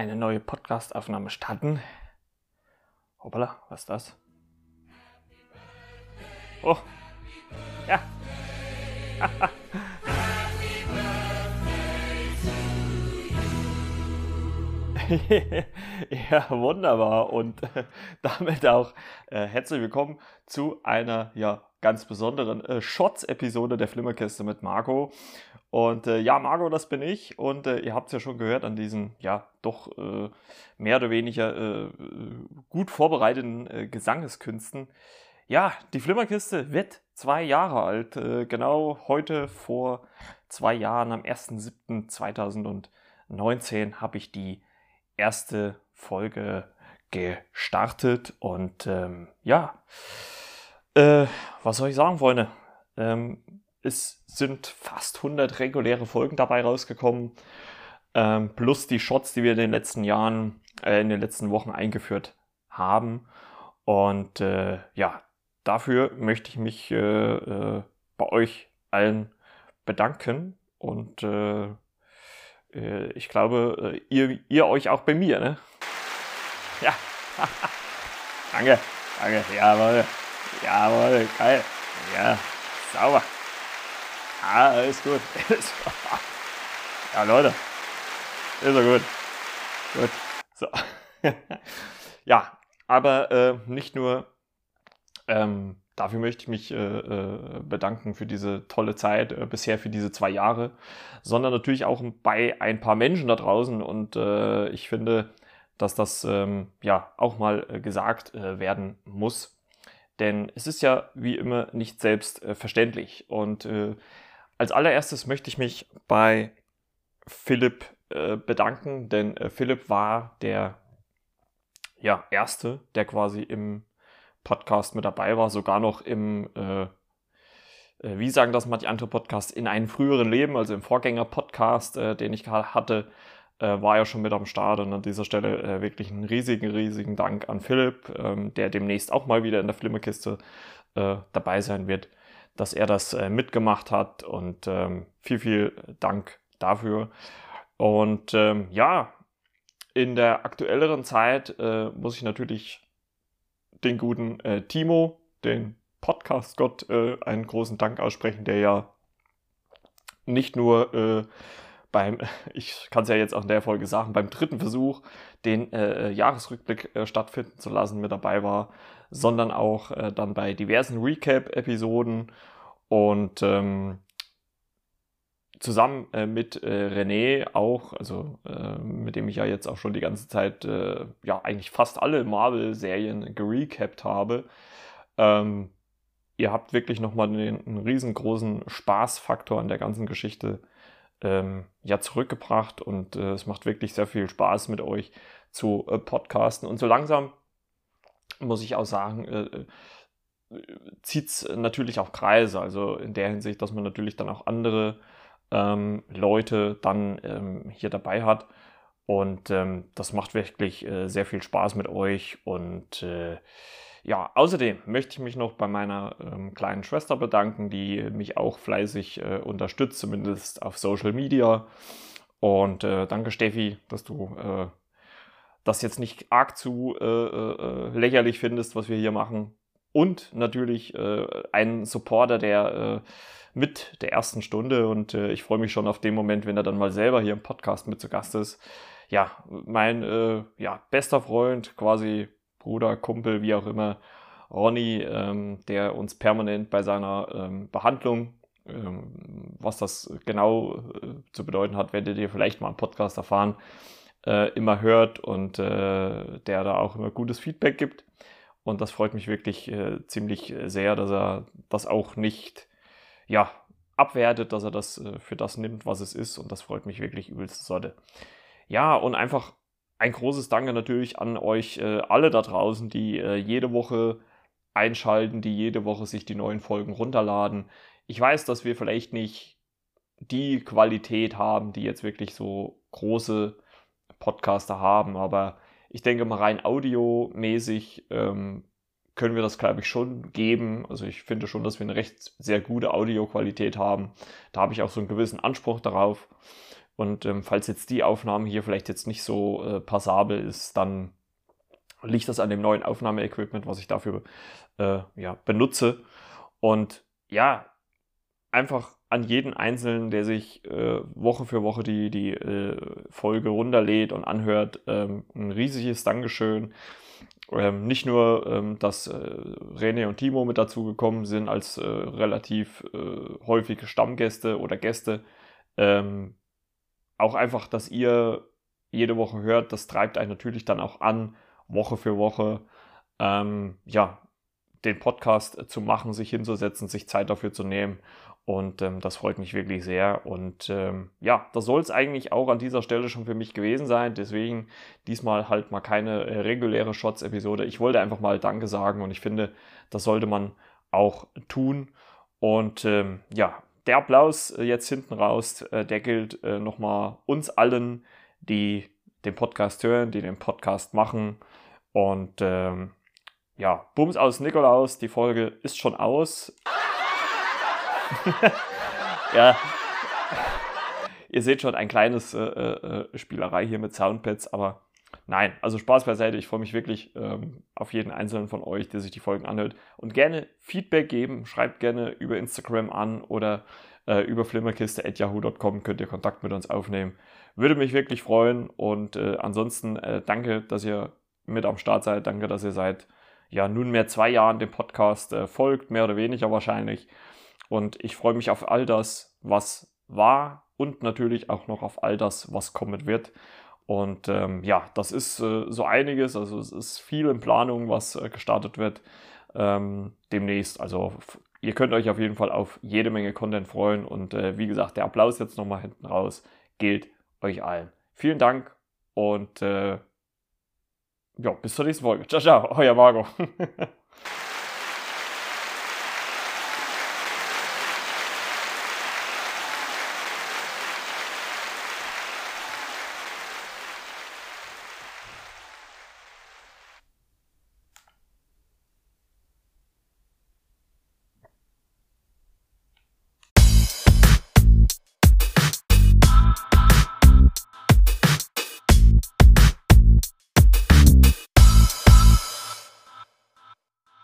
eine neue Podcast-Aufnahme starten. Hoppala, was ist das? Oh, ja. ja, wunderbar. Und äh, damit auch äh, herzlich willkommen zu einer ja, ganz besonderen äh, Shots-Episode der Flimmerkiste mit Marco. Und äh, ja, Marco, das bin ich. Und äh, ihr habt es ja schon gehört an diesen, ja, doch äh, mehr oder weniger äh, gut vorbereiteten äh, Gesangeskünsten. Ja, die Flimmerkiste wird zwei Jahre alt. Äh, genau heute vor zwei Jahren, am 1.7.2019, habe ich die erste Folge gestartet. Und ähm, ja, was soll ich sagen, Freunde? Ähm, es sind fast 100 reguläre Folgen dabei rausgekommen, ähm, plus die Shots, die wir in den letzten Jahren, äh, in den letzten Wochen eingeführt haben. Und äh, ja, dafür möchte ich mich äh, äh bei euch allen bedanken und äh, äh, ich glaube, ihr, ihr euch auch bei mir, ne? Ja. danke, danke, jawohl, jawohl, geil, ja, sauber. Ah, alles gut. ja, Leute. Ist ja gut. Gut. So. ja, aber äh, nicht nur ähm, dafür möchte ich mich äh, äh, bedanken für diese tolle Zeit, äh, bisher für diese zwei Jahre, sondern natürlich auch bei ein paar Menschen da draußen. Und äh, ich finde, dass das ähm, ja auch mal äh, gesagt werden muss. Denn es ist ja wie immer nicht selbstverständlich. Und als allererstes möchte ich mich bei Philipp äh, bedanken, denn äh, Philipp war der ja, Erste, der quasi im Podcast mit dabei war, sogar noch im, äh, äh wie sagen das manche andere Podcasts, in einem früheren Leben, also im Vorgänger-Podcast, äh, den ich hatte, äh, war er schon mit am Start. Und an dieser Stelle wirklich einen riesigen, riesigen Dank an Philipp, ähm, der demnächst auch mal wieder in der Flimmerkiste dabei sein wird dass er das äh, mitgemacht hat und ähm, viel, viel Dank dafür. Und ähm, ja, in der aktuelleren Zeit äh, muss ich natürlich den guten äh, Timo, den Podcast-Gott, äh, einen großen Dank aussprechen, der ja nicht nur äh, beim, ich kann es ja jetzt auch in der Folge sagen, beim dritten Versuch den äh, Jahresrückblick äh, stattfinden zu lassen mit dabei war, sondern auch äh, dann bei diversen Recap-Episoden und ähm, zusammen äh, mit äh, René auch, also äh, mit dem ich ja jetzt auch schon die ganze Zeit, äh, ja, eigentlich fast alle Marvel-Serien gerecapt habe. Ähm, ihr habt wirklich nochmal einen, einen riesengroßen Spaßfaktor an der ganzen Geschichte ähm, ja zurückgebracht und äh, es macht wirklich sehr viel Spaß mit euch zu äh, podcasten. Und so langsam muss ich auch sagen, äh, äh zieht es natürlich auch Kreise. Also in der Hinsicht, dass man natürlich dann auch andere ähm, Leute dann ähm, hier dabei hat. Und ähm, das macht wirklich äh, sehr viel Spaß mit euch. Und äh, ja, außerdem möchte ich mich noch bei meiner ähm, kleinen Schwester bedanken, die mich auch fleißig äh, unterstützt, zumindest auf Social Media. Und äh, danke Steffi, dass du äh, das jetzt nicht arg zu äh, äh, lächerlich findest, was wir hier machen. Und natürlich äh, ein Supporter, der mit der ersten Stunde und ich freue mich schon auf den Moment, wenn er dann mal selber hier im Podcast mit zu Gast ist. Ja, mein ja, bester Freund, quasi Bruder, Kumpel, wie auch immer, Ronny, ähm, der uns permanent bei seiner ähm, Behandlung, ähm, was das genau äh, zu bedeuten hat, werdet ihr vielleicht mal im Podcast erfahren, äh, immer hört und äh, der da auch immer gutes Feedback gibt. Und das freut mich wirklich äh, ziemlich sehr, dass er das auch nicht ja, abwertet, dass er das äh, für das nimmt, was es ist. Und das freut mich wirklich übelst Sorte. Ja, und einfach ein großes Danke natürlich an euch äh, alle da draußen, die äh, jede Woche einschalten, die jede Woche sich die neuen Folgen runterladen. Ich weiß, dass wir vielleicht nicht die Qualität haben, die jetzt wirklich so große Podcaster haben, aber ich denke mal rein audiomäßig ähm, können wir das, glaube ich, schon geben. Also ich finde schon, dass wir eine recht sehr gute Audioqualität haben. Da habe ich auch so einen gewissen Anspruch darauf. Und ähm, falls jetzt die Aufnahme hier vielleicht jetzt nicht so äh, passabel ist, dann liegt das an dem neuen Aufnahmeequipment, was ich dafür äh, ja, benutze. Und ja, einfach an jeden Einzelnen, der sich äh, Woche für Woche die, die äh, Folge runterlädt und anhört, ähm, ein riesiges Dankeschön. Ähm, nicht nur, ähm, dass äh, René und Timo mit dazugekommen sind als äh, relativ äh, häufige Stammgäste oder Gäste, ähm, auch einfach, dass ihr jede Woche hört, das treibt einen natürlich dann auch an, Woche für Woche, ähm, ja, den Podcast zu machen, sich hinzusetzen, sich Zeit dafür zu nehmen. Und ähm, das freut mich wirklich sehr. Und ähm, ja, das soll es eigentlich auch an dieser Stelle schon für mich gewesen sein. Deswegen diesmal halt mal keine äh, reguläre Shots-Episode. Ich wollte einfach mal Danke sagen und ich finde, das sollte man auch tun. Und ähm, ja, der Applaus äh, jetzt hinten raus, äh, der gilt äh, nochmal uns allen, die den Podcast hören, die den Podcast machen. Und ähm, ja, Bums aus Nikolaus, die Folge ist schon aus. ja, ihr seht schon ein kleines äh, äh, Spielerei hier mit Soundpads, aber nein, also Spaß beiseite. Ich freue mich wirklich ähm, auf jeden einzelnen von euch, der sich die Folgen anhört und gerne Feedback geben. Schreibt gerne über Instagram an oder äh, über flimmerkiste.yahoo.com könnt ihr Kontakt mit uns aufnehmen. Würde mich wirklich freuen und äh, ansonsten äh, danke, dass ihr mit am Start seid. Danke, dass ihr seit ja nunmehr zwei Jahren dem Podcast äh, folgt, mehr oder weniger wahrscheinlich. Und ich freue mich auf all das, was war und natürlich auch noch auf all das, was kommen wird. Und ähm, ja, das ist äh, so einiges. Also es ist viel in Planung, was äh, gestartet wird ähm, demnächst. Also ihr könnt euch auf jeden Fall auf jede Menge Content freuen. Und äh, wie gesagt, der Applaus jetzt nochmal hinten raus gilt euch allen. Vielen Dank und äh, ja, bis zur nächsten Folge. Ciao, ciao, euer Marco.